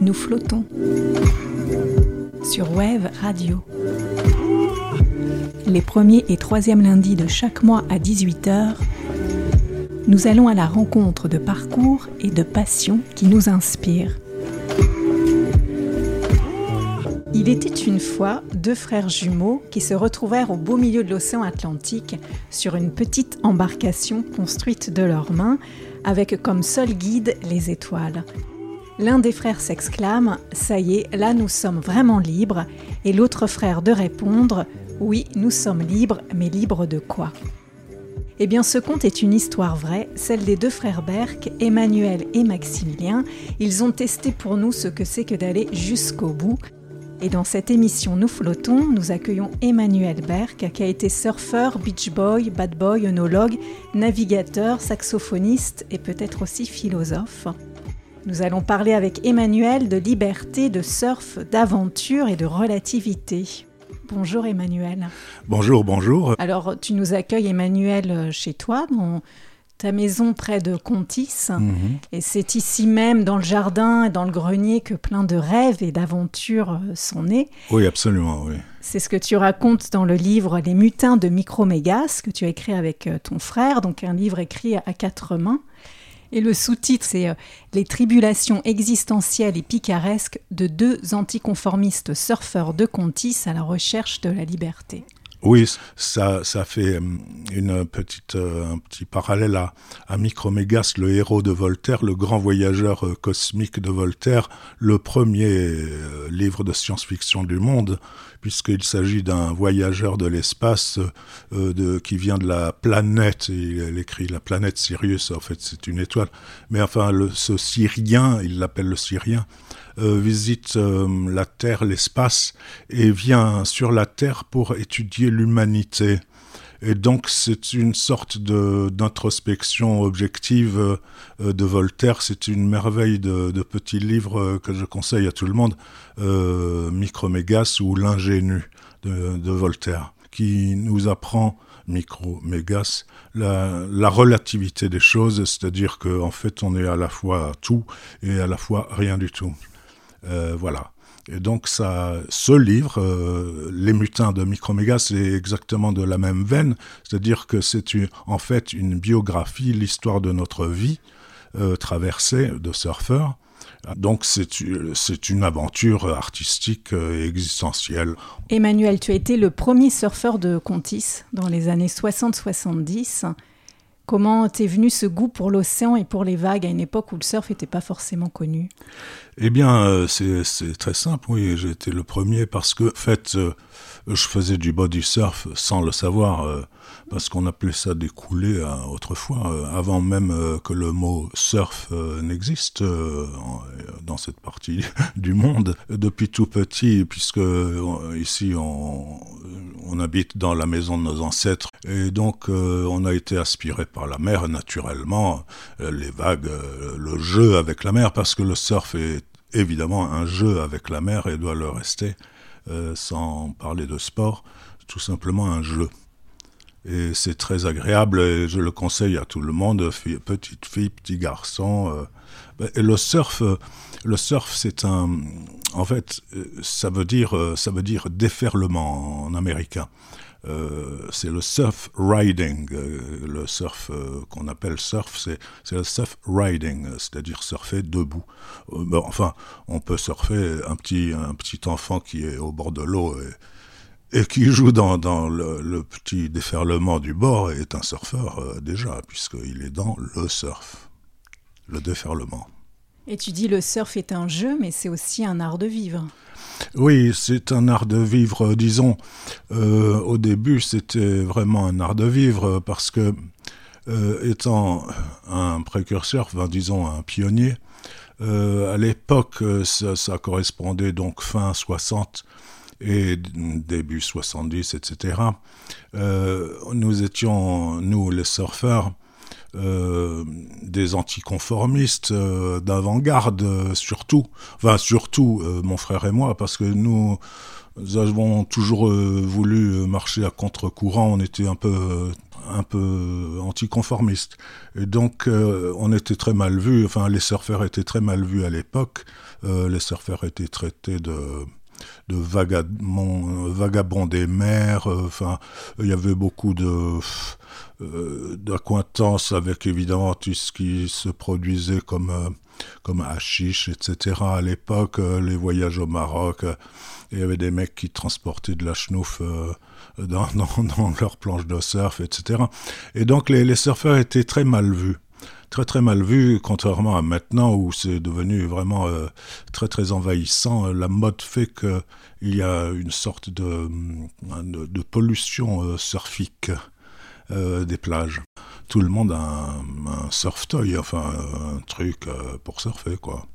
Nous flottons sur Wave Radio. Les premiers et troisièmes lundis de chaque mois à 18h, nous allons à la rencontre de parcours et de passions qui nous inspirent. Il était une fois deux frères jumeaux qui se retrouvèrent au beau milieu de l'océan Atlantique sur une petite embarcation construite de leurs mains avec comme seul guide les étoiles. L'un des frères s'exclame ⁇ Ça y est, là nous sommes vraiment libres ⁇ et l'autre frère de répondre ⁇ Oui, nous sommes libres, mais libres de quoi ?⁇ Eh bien ce conte est une histoire vraie, celle des deux frères Berck, Emmanuel et Maximilien. Ils ont testé pour nous ce que c'est que d'aller jusqu'au bout. Et dans cette émission Nous flottons, nous accueillons Emmanuel Berck, qui a été surfeur, beach boy, bad boy, œnologue, navigateur, saxophoniste et peut-être aussi philosophe. Nous allons parler avec Emmanuel de liberté, de surf, d'aventure et de relativité. Bonjour Emmanuel. Bonjour, bonjour. Alors tu nous accueilles Emmanuel chez toi, dans ta maison près de Contis. Mhm. Et c'est ici même, dans le jardin et dans le grenier, que plein de rêves et d'aventures sont nés. Oui, absolument, oui. C'est ce que tu racontes dans le livre Les mutins de Micromégas, que tu as écrit avec euh, ton frère, donc un livre écrit à quatre mains. Et le sous-titre, c'est euh, Les tribulations existentielles et picaresques de deux anticonformistes surfeurs de Contis à la recherche de la liberté. Oui, ça, fait une petite, euh, un petit parallèle à, à Micromégas, le héros de Voltaire, le grand voyageur euh, cosmique de Voltaire, le premier euh, livre de science-fiction du monde, puisqu'il s'agit d'un voyageur de l'espace euh, de, qui vient de la planète, il, il écrit la planète Sirius, en fait c'est une étoile, mais enfin le, ce Syrien, il l'appelle le Syrien, euh, visite euh, la Terre, l'espace, et vient sur la Terre pour étudier l'humanité. Et donc c'est une sorte d'introspection objective euh, de Voltaire. C'est une merveille de, de petit livre euh, que je conseille à tout le monde, euh, Micromégas ou l'ingénu de, de Voltaire, qui nous apprend micro-mégas, la, la relativité des choses, c'est-à-dire qu'en en fait on est à la fois tout et à la fois rien du tout. Euh, voilà. Et donc ça, ce livre, euh, Les mutins de Microméga, c'est exactement de la même veine, c'est-à-dire que c'est en fait une biographie, l'histoire de notre vie euh, traversée de surfeurs. Donc c'est une aventure artistique et existentielle. Emmanuel, tu as été le premier surfeur de Contis dans les années 60-70. Comment t'es venu ce goût pour l'océan et pour les vagues à une époque où le surf n'était pas forcément connu? Eh bien, euh, c'est très simple, oui. J'ai été le premier parce que, en fait, euh, je faisais du body surf sans le savoir, euh, parce qu'on appelait ça des coulées euh, autrefois, avant même que le mot surf n'existe dans cette partie du monde. Depuis tout petit, puisque ici on, on habite dans la maison de nos ancêtres, et donc on a été aspiré par la mer naturellement, les vagues, le jeu avec la mer, parce que le surf est évidemment un jeu avec la mer et doit le rester, euh, sans parler de sport, tout simplement un jeu. Et c'est très agréable et je le conseille à tout le monde, petite fille, petit garçon. euh. Et le surf, euh, le surf, c'est un, en fait, ça veut dire, ça veut dire déferlement en américain. Euh, c'est le surf riding, euh, le surf euh, qu'on appelle surf, c'est le surf riding, c'est-à-dire surfer debout. Enfin, on peut surfer un petit un petit enfant qui est au bord de l'eau et, qui joue dans, le, le petit déferlement du bord est un surfeur déjà, puisqu'il est dans le surf, le déferlement. Et tu dis le surf est un jeu, mais c'est aussi un art de vivre. Oui, c'est un art de vivre, euh, disons. Euh, au début, c'était vraiment un art de vivre parce que, euh, étant un précurseur, enfin, disons un pionnier, à l'époque, ça, correspondait donc fin 60 et début 70, etc. Nous étions, nous les surfeurs, des anticonformistes d'avant-garde surtout. Enfin surtout mon frère et moi parce que nous avons toujours voulu marcher à contre-courant. On était un peu un peu. Et donc, on était très mal vus, enfin, les surfeurs étaient très mal vus à l'époque. les surfeurs étaient traités de, de vagabonds, des mers. Euh, enfin, il y avait beaucoup de euh, d'acquaintances avec évidemment tout ce qui se produisait comme euh, comme hashish, etc. À l'époque, les voyages au Maroc, il y avait des mecs qui transportaient de la chenouf dans, dans, leur planche de surf, etc. Et donc les, les surfeurs étaient très mal vus très très mal vu, contrairement à maintenant où c'est devenu vraiment euh, très très envahissant. La mode fait qu'il y a une sorte de, de, pollution euh, surfique euh, des plages. Tout le monde a un, un surf toy, enfin un truc pour surfer quoi.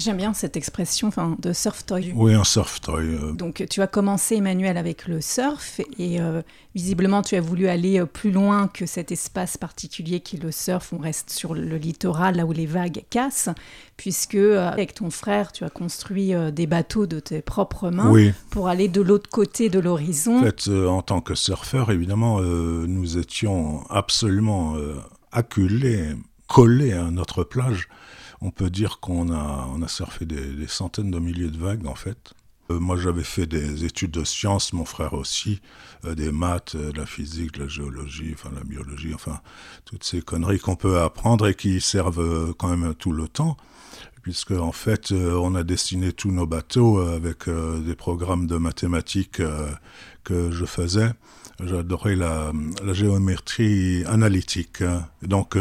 J'aime bien cette expression enfin, de surf toy. Oui, un surf toy. Euh. Donc tu as commencé, Emmanuel, avec le surf et euh, visiblement tu as voulu aller euh, plus loin que cet espace particulier qui est le surf. On reste sur le littoral, là où les vagues cassent, puisque avec ton frère, tu as construit des bateaux de tes propres mains pour aller de l'autre côté de l'horizon. En fait, en tant que surfeur, évidemment, nous étions absolument acculés, collés à notre plage on peut dire qu'on a, surfé des, centaines de milliers de vagues en fait. Euh, moi j'avais fait des études de sciences, mon frère aussi, euh, des maths, euh, de la physique, de la géologie, enfin la biologie, enfin toutes ces conneries qu'on peut apprendre et qui servent quand même tout le temps puisque en fait on a dessiné tous nos bateaux avec des programmes de mathématiques que je faisais J'adorais la, la, géométrie analytique. Donc,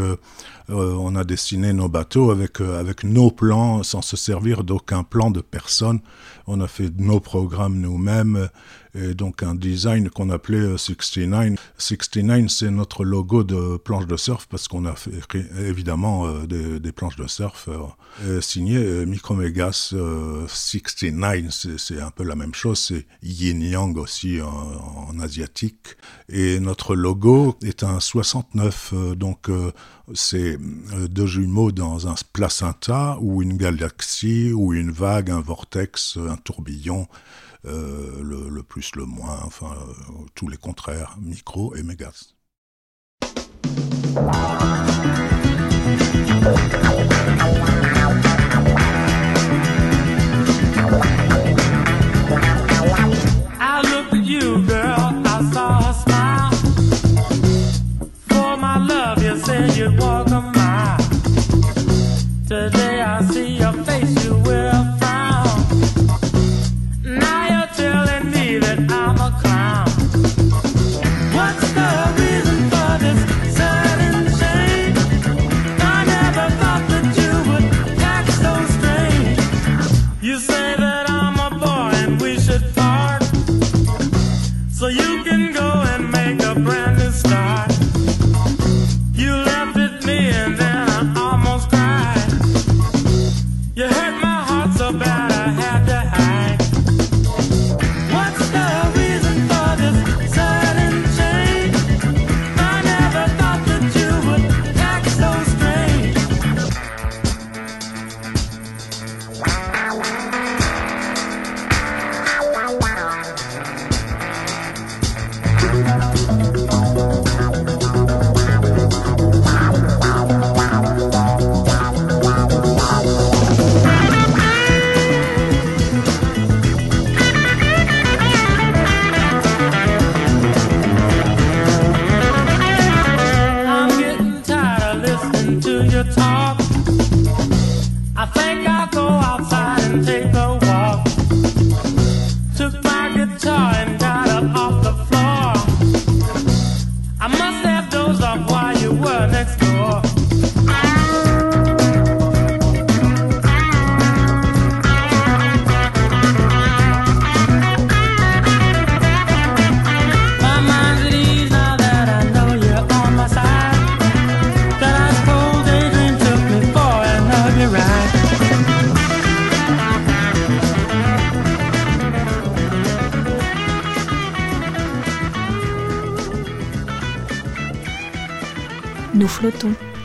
euh, euh, on a dessiné nos bateaux avec, euh, avec nos plans, sans se servir d'aucun plan de personne. On a fait nos programmes nous-mêmes et donc un design qu'on appelait 69. 69, c'est notre logo de planche de surf parce qu'on a fait évidemment des, des, planches de surf signées Micromegas 69. C'est un peu la même chose, c'est yin yang aussi en, en asiatique. Et notre logo est un 69, euh, donc euh, c'est euh, deux jumeaux dans un placenta ou une galaxie ou une vague, un vortex, un tourbillon, le, plus, le moins, enfin tous les contraires, micro et mégas. love you said you'd walk a mile. Today I see your face, you will.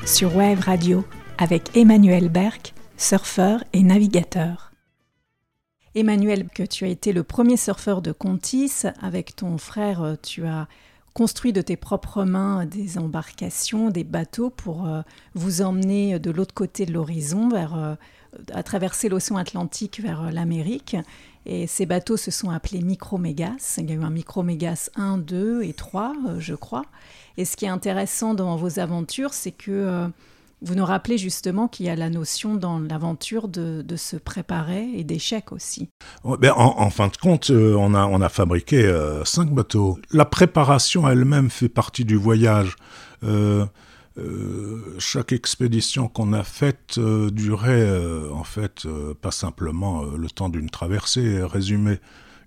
Sur Wave Radio avec Emmanuel Berck, surfeur et navigateur. Emmanuel, que tu as été le premier surfeur de Contis, avec ton frère, tu as construit de tes propres mains des embarcations, des bateaux pour euh, vous emmener de l'autre côté de l'horizon, euh, à traverser l'océan Atlantique vers euh, l'Amérique. Et ces bateaux se sont appelés Micromégas. Il y a eu un Micromégas 1, 2 et 3, je crois. Et ce qui est intéressant dans vos aventures, c'est que vous nous rappelez justement qu'il y a la notion dans l'aventure de, se préparer et d'échec aussi. Ben, en, fin de compte, euh, on, a, fabriqué euh, cinq bateaux. La préparation elle-même fait partie du voyage. Euh, chaque expédition qu'on a faite durait en fait pas simplement le temps d'une traversée. Résumé,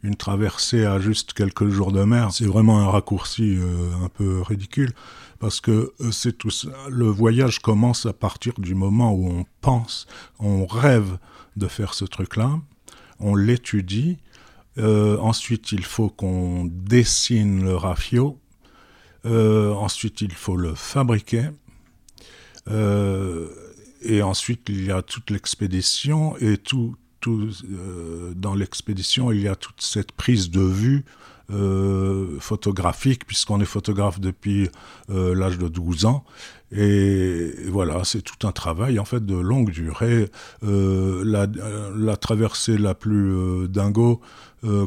une traversée à juste quelques jours de mer, c'est vraiment un raccourci un peu ridicule parce que euh, c'est tout Le voyage commence à partir du moment où on pense, on rêve de faire ce truc-là, on l'étudie. Euh, ensuite, il faut qu'on dessine le rafio. Euh, ensuite, il faut le fabriquer. et ensuite, il y a toute l'expédition et tout, tout dans l'expédition, il y a toute cette prise de vue euh, photographique, puisqu'on est photographe depuis euh, l'âge de 12 ans. Et voilà, c'est tout un travail en fait de longue durée. Euh, la, traversée la plus dingo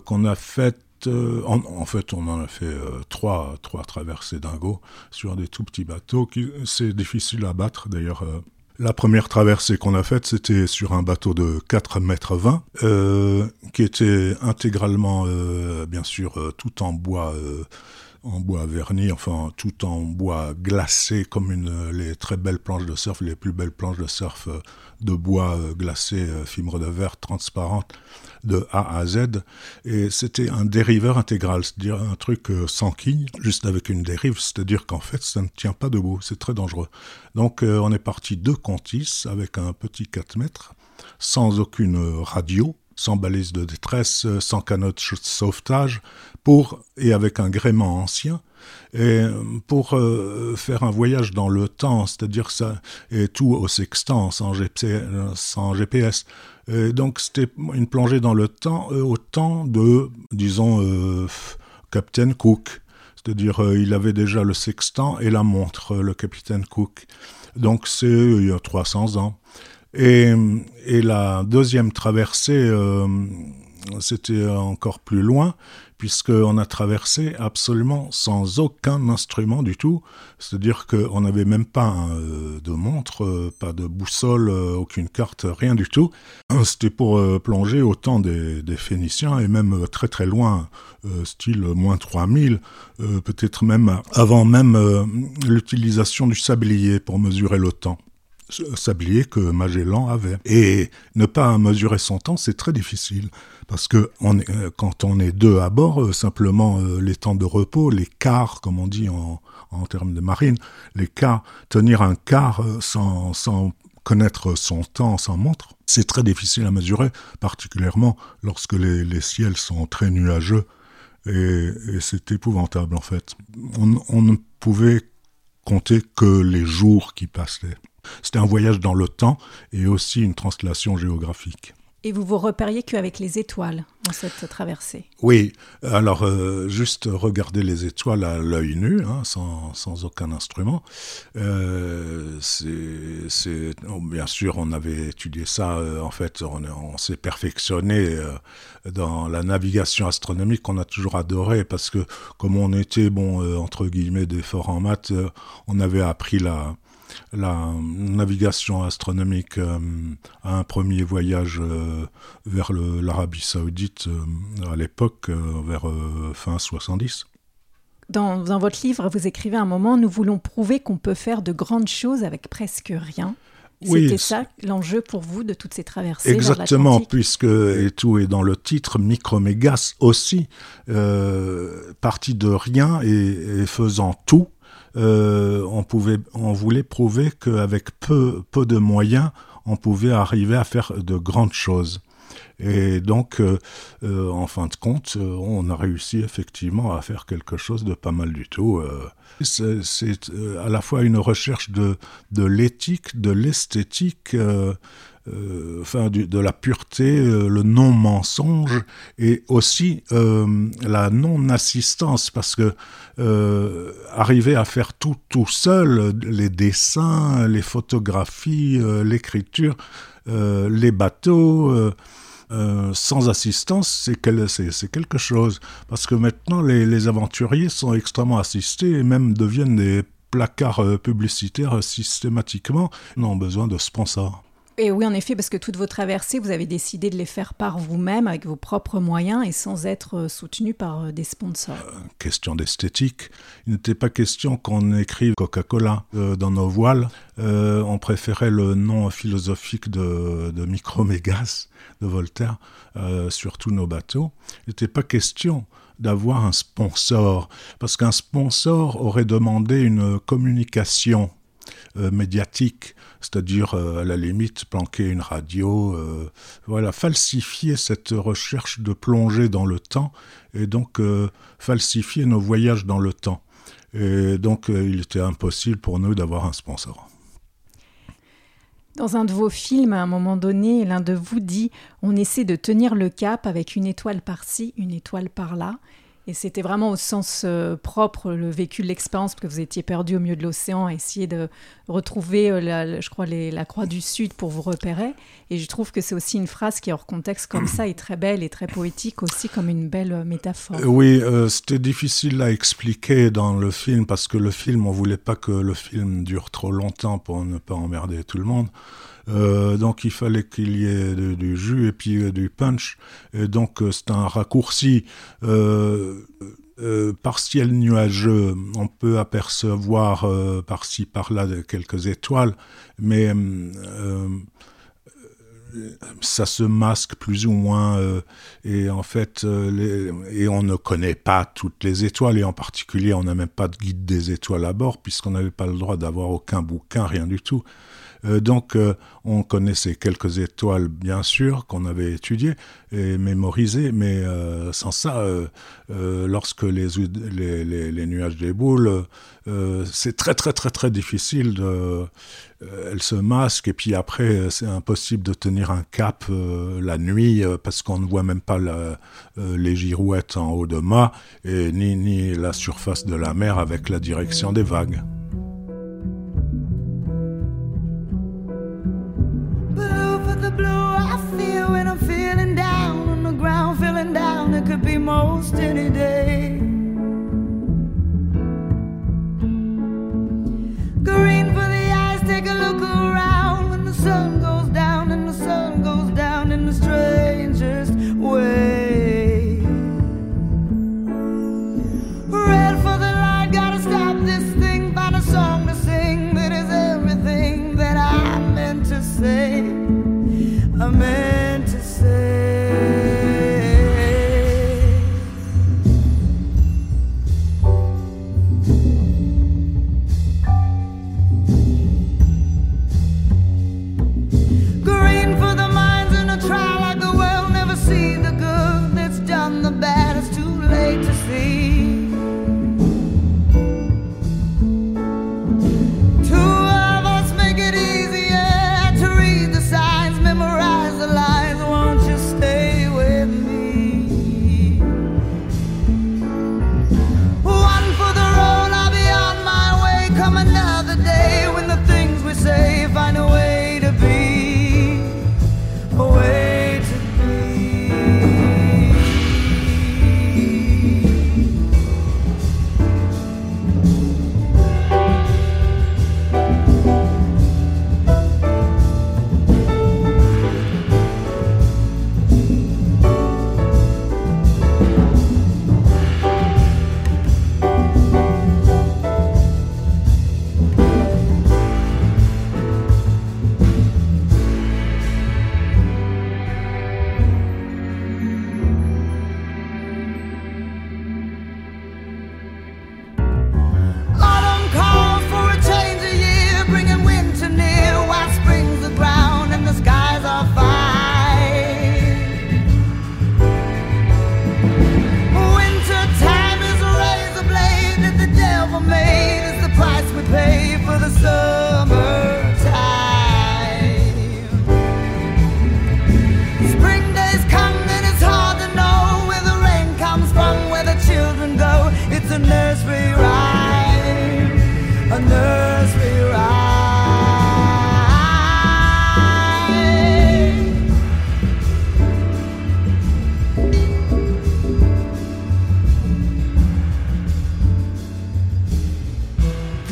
qu'on a faite, en, fait, on en a fait trois, trois traversées dingo sur des tout petits bateaux. C'est difficile à battre d'ailleurs. La première traversée qu'on a faite, c'était sur un bateau de 4 mètres 20, euh, qui était intégralement, euh, bien sûr, euh, tout en bois, en bois verni, enfin tout en bois glacé, comme une, les très belles planches de surf, les plus belles planches de surf de bois glacé, fibre de verre transparente de A à Z. Et c'était un dériveur intégral, c'est-à-dire un truc euh, sans quille, juste avec une dérive, c'est-à-dire qu'en fait, ça ne tient pas debout, c'est très dangereux. Donc euh, on est parti de Contis avec un petit 4 mètres, sans aucune radio, sans balise de détresse, sans canot de sauvetage, pour, et avec un gréement ancien, et pour euh, faire un voyage dans le temps, c'est-à-dire ça, et tout au sextant, sans, GPS, donc c'était une plongée dans le temps, euh, au temps de, disons, euh, Captain Cook. C'est-à-dire, euh, il avait déjà le sextant et la montre, le capitaine Cook. Donc c'est il y a 300 ans. Et la deuxième traversée, c'était encore plus loin, puisqu'on a traversé absolument sans aucun instrument du tout. C'est-à-dire qu'on n'avait même pas euh, de montre, euh, pas de boussole, euh, aucune carte, rien du tout. C'était pour plonger au temps des, Phéniciens et même très très loin, style moins 3000, peut-être même avant même l'utilisation du sablier pour mesurer le temps sablier que Magellan avait. Et ne pas mesurer son temps, c'est très difficile. Parce que euh, quand on est deux à bord, euh, simplement euh, les temps de repos, les quarts, comme on dit en, en termes de marine, les quarts, tenir un quart sans, sans connaître son temps sans montre, c'est très difficile à mesurer, particulièrement lorsque les, les ciels sont très nuageux. Et, c'est épouvantable en fait. On ne pouvait compter que les jours qui passaient. C'était un voyage dans le temps et aussi une translation géographique. Et vous vous repériez qu'avec les étoiles dans cette traversée? Oui, alors euh, juste regarder les étoiles à l'œil nu, hein, sans, sans, aucun instrument. Euh, c'est, oh, bien sûr, on avait étudié ça, euh, en fait, on, on s'est perfectionné dans la navigation astronomique qu'on a toujours adoré, parce que comme on était, bon, entre guillemets, des forts en maths, on avait appris la, la navigation astronomique euh, à un premier voyage euh, vers l'Arabie saoudite euh, à l'époque, vers fin 70. Dans, dans, votre livre, vous écrivez un moment, nous voulons prouver qu'on peut faire de grandes choses avec presque rien. C'était ça l'enjeu pour vous de toutes ces traversées Exactement, puisque, et tout est dans le titre, Micromégas aussi, euh, parti de rien et, faisant tout, euh, on, voulait prouver qu'avec peu, peu de moyens, on pouvait arriver à faire de grandes choses. Et donc, en fin de compte, on a réussi effectivement à faire quelque chose de pas mal du tout. C'est à la fois une recherche de l'éthique, de l'esthétique, euh, enfin de la pureté, euh, le non-mensonge et aussi euh, la non-assistance parce que arriver à faire tout tout seul, les dessins, les photographies, l'écriture, les bateaux. sans assistance, c'est quelque chose. Parce que maintenant, les, les, aventuriers sont extrêmement assistés et même deviennent des placards publicitaires systématiquement. Ils ont besoin de sponsors. Et oui, en effet, parce que toutes vos traversées, vous avez décidé de les faire par vous-même, avec vos propres moyens et sans être euh, soutenu par euh, des sponsors. Euh, question d'esthétique. Il n'était pas question qu'on écrive Coca-Cola dans nos voiles. on préférait le nom philosophique de, de Micromégas de Voltaire sur tous nos bateaux. Il n'était pas question d'avoir un sponsor, parce qu'un sponsor aurait demandé une communication médiatique c'est-à-dire euh, à la limite planquer une radio, euh, voilà, falsifier cette recherche de plonger dans le temps et donc euh, falsifier nos voyages dans le temps. Et donc il était impossible pour nous d'avoir un sponsor. Dans un de vos films, à un moment donné, l'un de vous dit On essaie de tenir le cap avec une étoile par-ci, une étoile par-là. Et c'était vraiment au sens euh, propre le vécu de l'expérience, parce que vous étiez perdu au milieu de l'océan, à essayer de retrouver, euh, la, je crois, la Croix du Sud pour vous repérer. Et je trouve que c'est aussi une phrase qui, hors contexte comme ça, est très belle et très poétique aussi, comme une belle euh, métaphore. Oui, c'était difficile à expliquer dans le film, parce que le film, on voulait pas que le film dure trop longtemps pour ne pas emmerder tout le monde. Euh, donc il fallait qu'il y ait du jus et puis euh, du punch. Et donc euh, c'est un raccourci partiel nuageux. On peut apercevoir par-ci par-là quelques étoiles, mais ça se masque plus ou moins et en fait et on ne connaît pas toutes les étoiles et en particulier on n'a même pas de guide des étoiles à bord puisqu'on n'avait pas le droit d'avoir aucun bouquin rien du tout euh, donc, euh, on connaissait quelques étoiles, bien sûr, qu'on avait étudiées et mémorisées, mais euh, sans ça, lorsque les, nuages déboulent, c'est très, très, très, très difficile elles se masquent et puis après, c'est impossible de tenir un cap la nuit parce qu'on ne voit même pas les girouettes en haut de mât et ni, ni la surface de la mer avec la direction des vagues.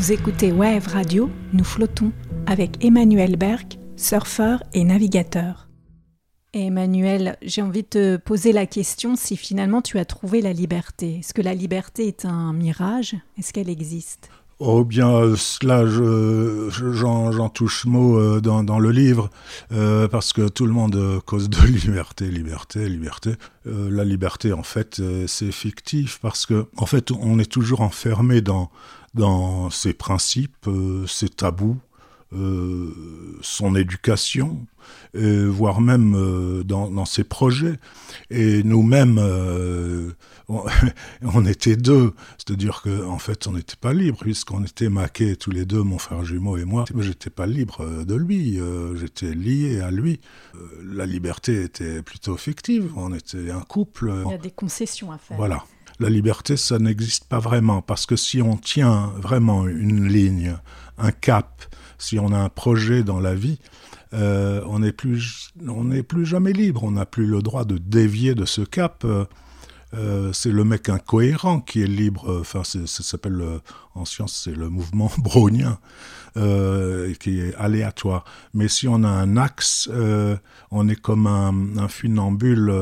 Vous écoutez Wave Radio, nous flottons avec Emmanuel Berg, surfeur et navigateur. Emmanuel, j'ai envie de te poser la question si finalement tu as trouvé la liberté. Est-ce que la liberté est un mirage? Est-ce qu'elle existe? Oh bien, là, j'en touche mot euh, dans, le livre, euh, parce que tout le monde cause de liberté, liberté, liberté. Euh, la liberté, en fait, c'est fictif, parce que, en fait, on est toujours enfermé dans, dans ses principes, ses tabous, euh, son éducation, voire même euh, dans, ses projets. Et nous-mêmes, euh, on, était deux, c'est-à-dire qu'en en fait, on n'était pas libre, puisqu'on était maqués tous les deux, mon frère jumeau et moi. J'étais pas libre de lui, j'étais lié à lui. la liberté était plutôt fictive, on était un couple. Il y a des concessions à faire. Voilà la liberté, ça n'existe pas vraiment, parce que si on tient vraiment une ligne, un cap, si on a un projet dans la vie, euh, on n'est plus, plus jamais libre. On n'a plus le droit de dévier de ce cap. Euh, euh, c'est le mec incohérent qui est libre. Enfin, ça s'appelle en science, c'est le mouvement brownien qui est aléatoire. Mais si on a un axe, on est comme un, un funambule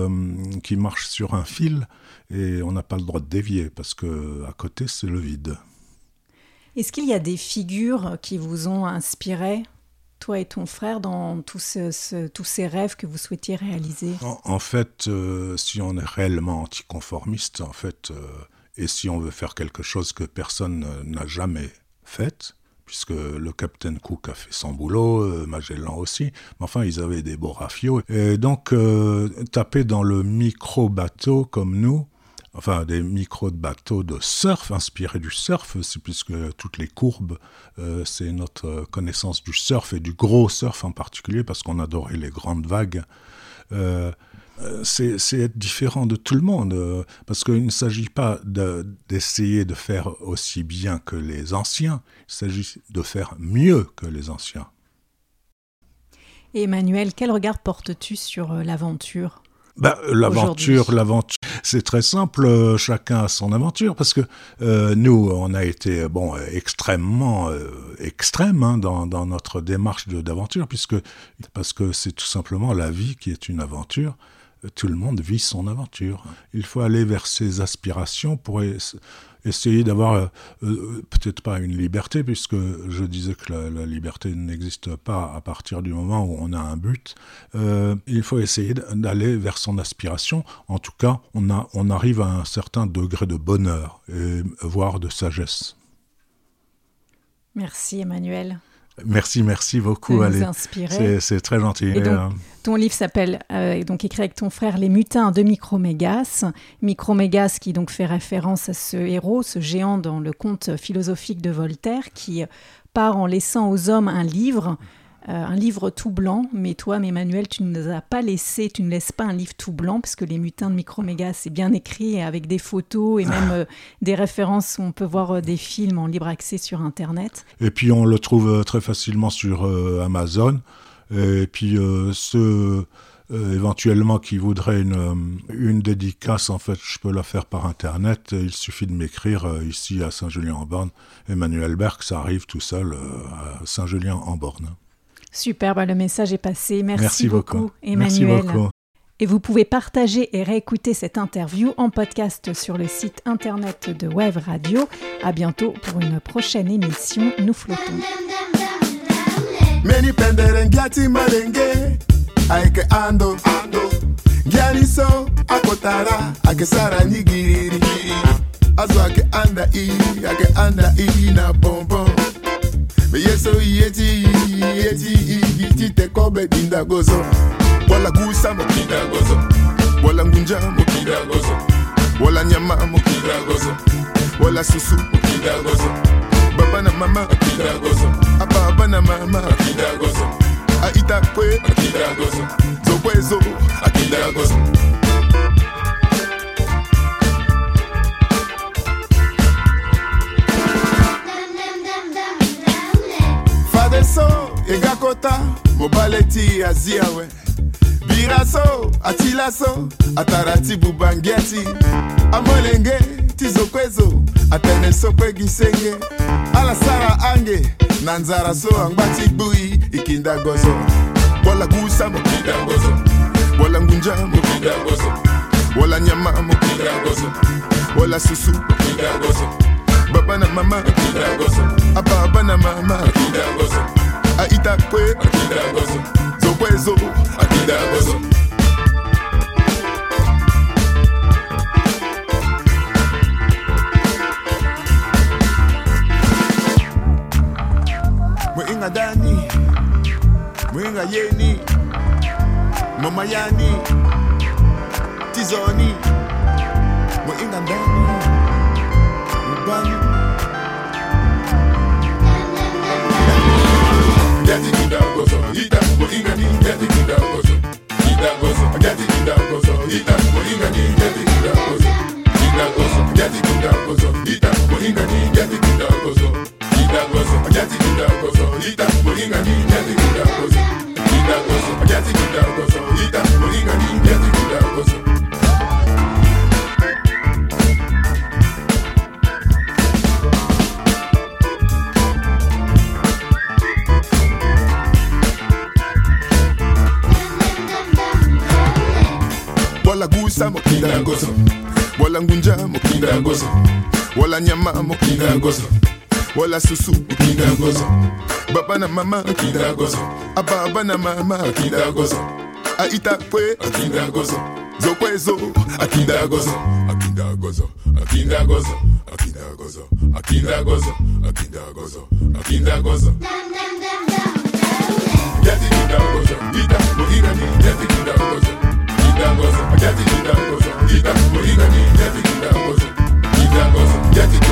qui marche sur un fil et on n'a pas le droit de dévier parce que à côté c'est le vide. Est-ce qu'il y a des figures qui vous ont inspiré, toi et ton frère, dans tous ces rêves que vous souhaitiez réaliser? En, fait, euh, si on est réellement anticonformiste, en fait, euh, et si on veut faire quelque chose que personne n'a jamais fait, puisque le Captain Cook a fait son boulot, euh, Magellan aussi, mais enfin ils avaient des beaux rafios. Et donc taper dans le micro-bateau comme nous, enfin des micros de bateaux de surf, inspirés du surf, c'est puisque toutes les courbes, euh, c'est notre connaissance du surf et du gros surf en particulier, parce qu'on adorait les grandes vagues. Euh, euh, c'est être différent de tout le monde, parce qu'il ne s'agit pas d'essayer de, faire aussi bien que les anciens, il s'agit de faire mieux que les anciens. Emmanuel, quel regard portes-tu sur l'aventure? Bah, l'aventure, l'aventure, c'est très simple. Euh, chacun a son aventure parce que euh, nous, on a été bon extrêmement euh, extrême hein, dans, dans, notre démarche d'aventure puisque parce que c'est tout simplement la vie qui est une aventure. Tout le monde vit son aventure. Il faut aller vers ses aspirations pour essayer d'avoir euh, euh, peut-être pas une liberté, puisque je disais que la, liberté n'existe pas à partir du moment où on a un but. Euh, il faut essayer d'aller vers son aspiration. En tout cas, on, on arrive à un certain degré de bonheur, et voire de sagesse. Merci Emmanuel. Merci, merci beaucoup. C'est très gentil. Euh, ton livre s'appelle, euh, donc écrit avec ton frère, Les mutins de Micromégas. Micromégas qui donc fait référence à ce héros, ce géant dans le conte philosophique de Voltaire, qui part en laissant aux hommes un livre un livre tout blanc, mais toi, Emmanuel, tu ne nous as pas laissé, tu ne laisses pas un livre tout blanc, parce que Les Mutins de Microméga, c'est bien écrit, avec des photos et même euh, des références où on peut voir euh, des films en libre accès sur Internet. Et puis on le trouve très facilement sur Amazon. Et puis ceux éventuellement qui voudraient une, une, dédicace, en fait, je peux la faire par Internet. Il suffit de m'écrire ici à Saint-Julien-en-Borne. Emmanuel Berg, ça arrive tout seul à Saint-Julien-en-Borne. Super, bah, le message est passé. Merci, beaucoup, Emmanuel. Et vous pouvez partager et réécouter cette interview en podcast sur le site internet de Web Radio. À bientôt pour une prochaine émission. Nous flottons. yeso yeti yeti yiti tekobe dindagozo wala gusa mokidagozo wala ngunja mokidagozo wala nyama mokidagozo wala susu mokidagozo baba na mama mokidagozo ababa na mama mokidagozo aitakwe mokidagozo zokwezo mokidagozo egakota mobali ti azia we. Biraso atilaso atarati bubangiati amolenge tizokwezo atene sokwe gisenge alasara ange na nzara so angbati gbui ikinda gozo. Bola gusa mokinda gozo. Bola ngunja mokinda gozo. Bola nyama mokinda gozo. Bola susu mokinda gozo. Baba na mama mokinda gozo. Ababa na mama mokinda gozo aitakwe akidagazo zokwezo akidagazo mwinga dani. Mwinga yeni. Mama yani. Tizoni. Mwinga dani la susu ukidagoza baba na mama ukidagoza ababa na mama ukidagoza aita kwe ukidagoza zokwezo akidagoza akidagoza akidagoza akidagoza akidagoza akidagoza akidagoza Jati kidagoza, ita, muhiga ni jati kidagoza, kidagoza, jati kidagoza, ita, muhiga ni jati kidagoza. Gidangoso, Jati